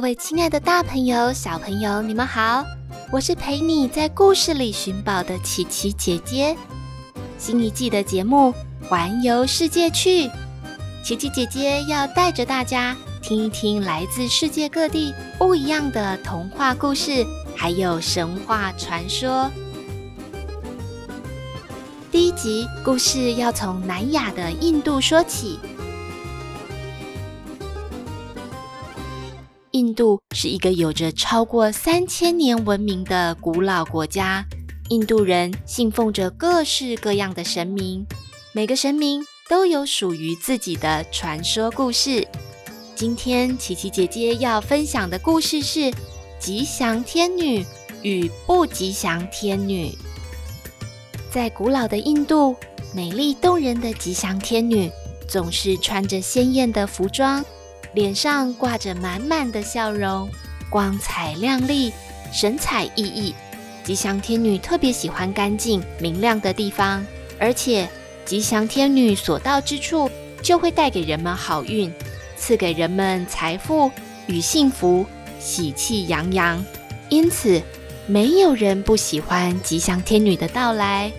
各位亲爱的大朋友、小朋友，你们好！我是陪你在故事里寻宝的琪琪姐姐。新一季的节目《环游世界去》，琪琪姐姐要带着大家听一听来自世界各地不一样的童话故事，还有神话传说。第一集故事要从南亚的印度说起。印度是一个有着超过三千年文明的古老国家。印度人信奉着各式各样的神明，每个神明都有属于自己的传说故事。今天琪琪姐姐要分享的故事是吉祥天女与不吉祥天女。在古老的印度，美丽动人的吉祥天女总是穿着鲜艳的服装。脸上挂着满满的笑容，光彩亮丽，神采奕奕。吉祥天女特别喜欢干净明亮的地方，而且吉祥天女所到之处就会带给人们好运，赐给人们财富与幸福，喜气洋洋。因此，没有人不喜欢吉祥天女的到来。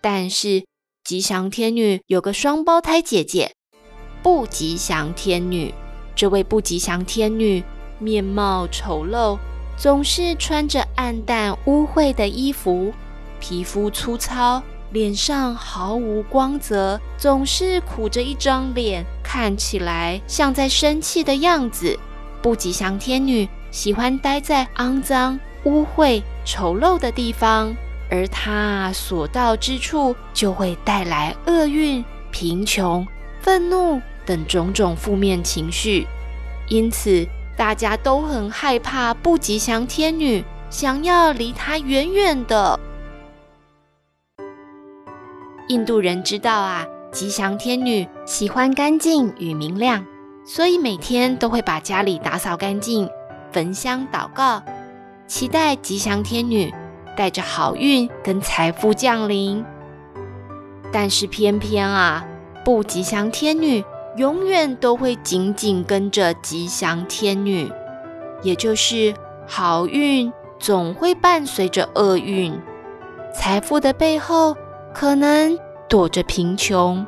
但是，吉祥天女有个双胞胎姐姐。不吉祥天女，这位不吉祥天女面貌丑陋，总是穿着暗淡污秽的衣服，皮肤粗糙，脸上毫无光泽，总是苦着一张脸，看起来像在生气的样子。不吉祥天女喜欢待在肮脏、污秽、丑陋的地方，而她所到之处就会带来厄运、贫穷、愤怒。等种种负面情绪，因此大家都很害怕不吉祥天女，想要离她远远的。印度人知道啊，吉祥天女喜欢干净与明亮，所以每天都会把家里打扫干净，焚香祷告，期待吉祥天女带着好运跟财富降临。但是偏偏啊，不吉祥天女。永远都会紧紧跟着吉祥天女，也就是好运总会伴随着厄运，财富的背后可能躲着贫穷。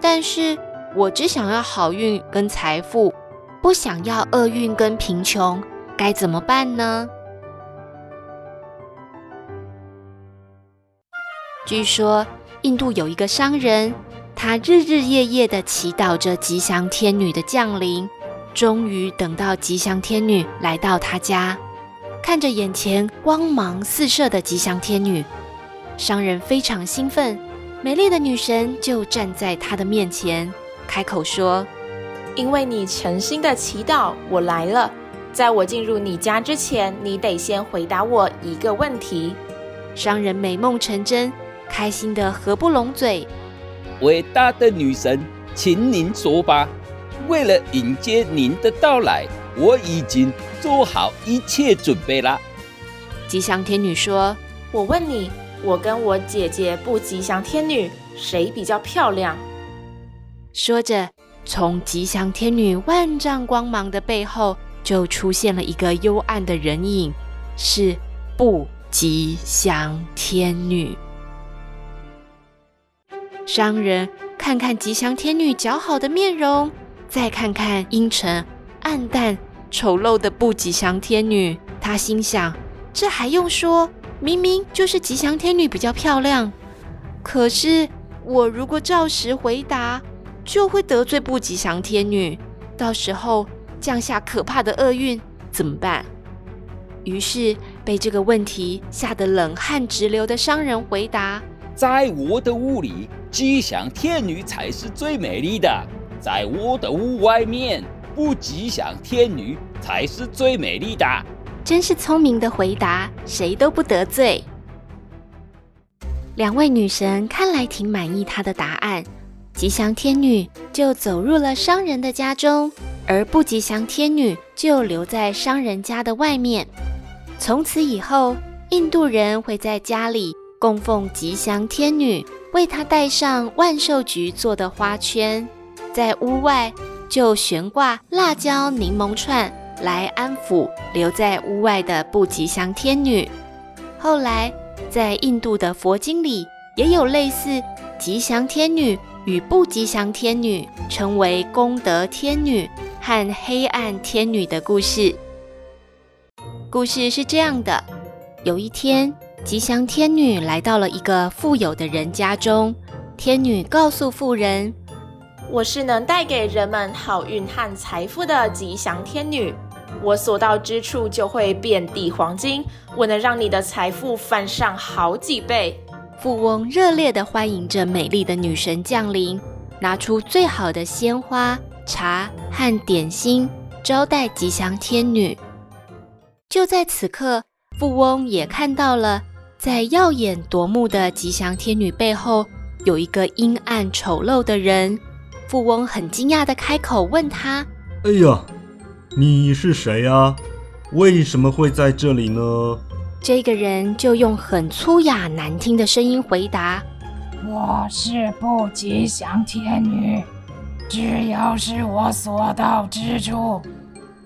但是我只想要好运跟财富，不想要厄运跟贫穷，该怎么办呢？据说印度有一个商人。他日日夜夜的祈祷着吉祥天女的降临，终于等到吉祥天女来到他家，看着眼前光芒四射的吉祥天女，商人非常兴奋。美丽的女神就站在他的面前，开口说：“因为你诚心的祈祷，我来了。在我进入你家之前，你得先回答我一个问题。”商人美梦成真，开心的合不拢嘴。伟大的女神，请您说吧。为了迎接您的到来，我已经做好一切准备了。吉祥天女说：“我问你，我跟我姐姐不吉祥天女谁比较漂亮？”说着，从吉祥天女万丈光芒的背后，就出现了一个幽暗的人影，是不吉祥天女。商人看看吉祥天女姣好的面容，再看看阴沉、暗淡、丑陋的不吉祥天女，他心想：这还用说？明明就是吉祥天女比较漂亮。可是我如果照实回答，就会得罪不吉祥天女，到时候降下可怕的厄运，怎么办？于是被这个问题吓得冷汗直流的商人回答：在我的屋里。吉祥天女才是最美丽的，在我的屋外面，不吉祥天女才是最美丽的。真是聪明的回答，谁都不得罪。两位女神看来挺满意她的答案，吉祥天女就走入了商人的家中，而不吉祥天女就留在商人家的外面。从此以后，印度人会在家里供奉吉祥天女，为她戴上万寿菊做的花圈，在屋外就悬挂辣椒柠檬串。来安抚留在屋外的不吉祥天女。后来，在印度的佛经里，也有类似吉祥天女与不吉祥天女，称为功德天女和黑暗天女的故事。故事是这样的：有一天，吉祥天女来到了一个富有的人家中。天女告诉富人：“我是能带给人们好运和财富的吉祥天女。”我所到之处就会遍地黄金，我能让你的财富翻上好几倍。富翁热烈地欢迎着美丽的女神降临，拿出最好的鲜花、茶和点心招待吉祥天女。就在此刻，富翁也看到了，在耀眼夺目的吉祥天女背后，有一个阴暗丑陋的人。富翁很惊讶地开口问他：“哎呀！”你是谁啊？为什么会在这里呢？这个人就用很粗哑难听的声音回答：“我是不吉祥天女，只要是我所到之处，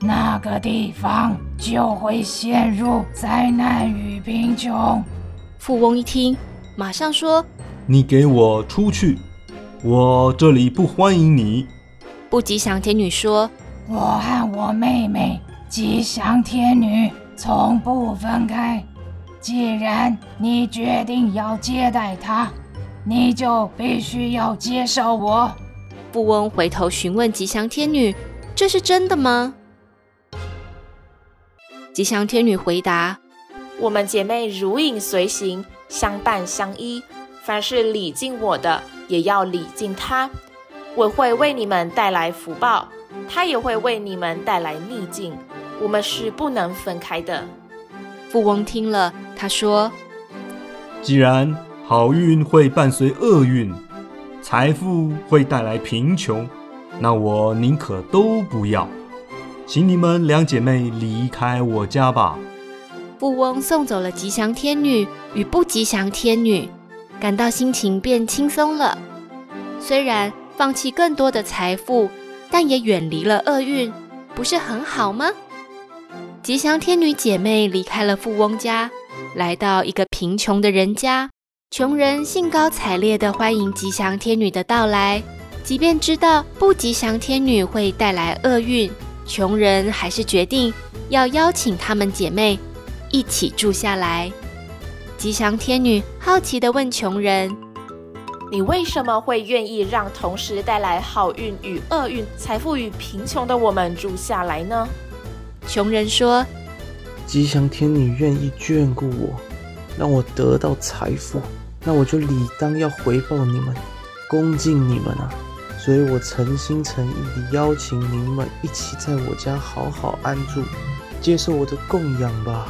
那个地方就会陷入灾难与贫穷。”富翁一听，马上说：“你给我出去！我这里不欢迎你。”不吉祥天女说。我和我妹妹吉祥天女从不分开。既然你决定要接待她，你就必须要接受我。富翁回头询问吉祥天女：“这是真的吗？”吉祥天女回答：“我们姐妹如影随形，相伴相依。凡是礼敬我的，也要礼敬他。我会为你们带来福报。”他也会为你们带来逆境，我们是不能分开的。富翁听了，他说：“既然好运会伴随厄运，财富会带来贫穷，那我宁可都不要，请你们两姐妹离开我家吧。”富翁送走了吉祥天女与不吉祥天女，感到心情变轻松了。虽然放弃更多的财富。但也远离了厄运，不是很好吗？吉祥天女姐妹离开了富翁家，来到一个贫穷的人家。穷人兴高采烈地欢迎吉祥天女的到来，即便知道不吉祥天女会带来厄运，穷人还是决定要邀请她们姐妹一起住下来。吉祥天女好奇地问穷人。你为什么会愿意让同时带来好运与厄运、财富与贫穷的我们住下来呢？穷人说：“吉祥天女愿意眷顾我，让我得到财富，那我就理当要回报你们，恭敬你们啊！所以我诚心诚意地邀请你们一起在我家好好安住，接受我的供养吧。”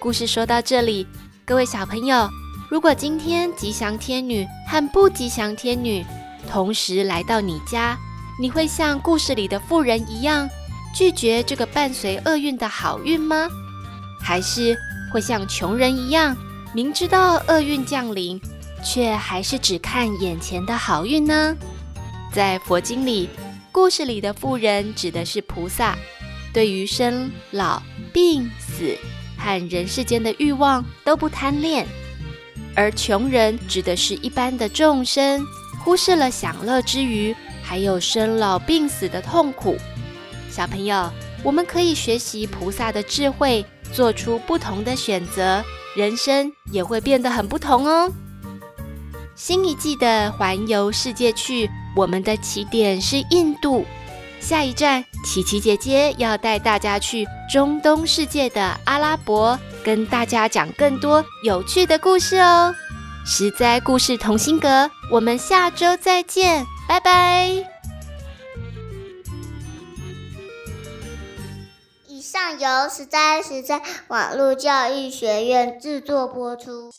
故事说到这里。各位小朋友，如果今天吉祥天女和不吉祥天女同时来到你家，你会像故事里的富人一样拒绝这个伴随厄运的好运吗？还是会像穷人一样，明知道厄运降临，却还是只看眼前的好运呢？在佛经里，故事里的富人指的是菩萨，对于生老病死。和人世间的欲望都不贪恋，而穷人指的是一般的众生，忽视了享乐之余，还有生老病死的痛苦。小朋友，我们可以学习菩萨的智慧，做出不同的选择，人生也会变得很不同哦。新一季的环游世界去，我们的起点是印度。下一站，琪琪姐姐要带大家去中东世界的阿拉伯，跟大家讲更多有趣的故事哦。实在故事同心阁，我们下周再见，拜拜。以上由实在实在网络教育学院制作播出。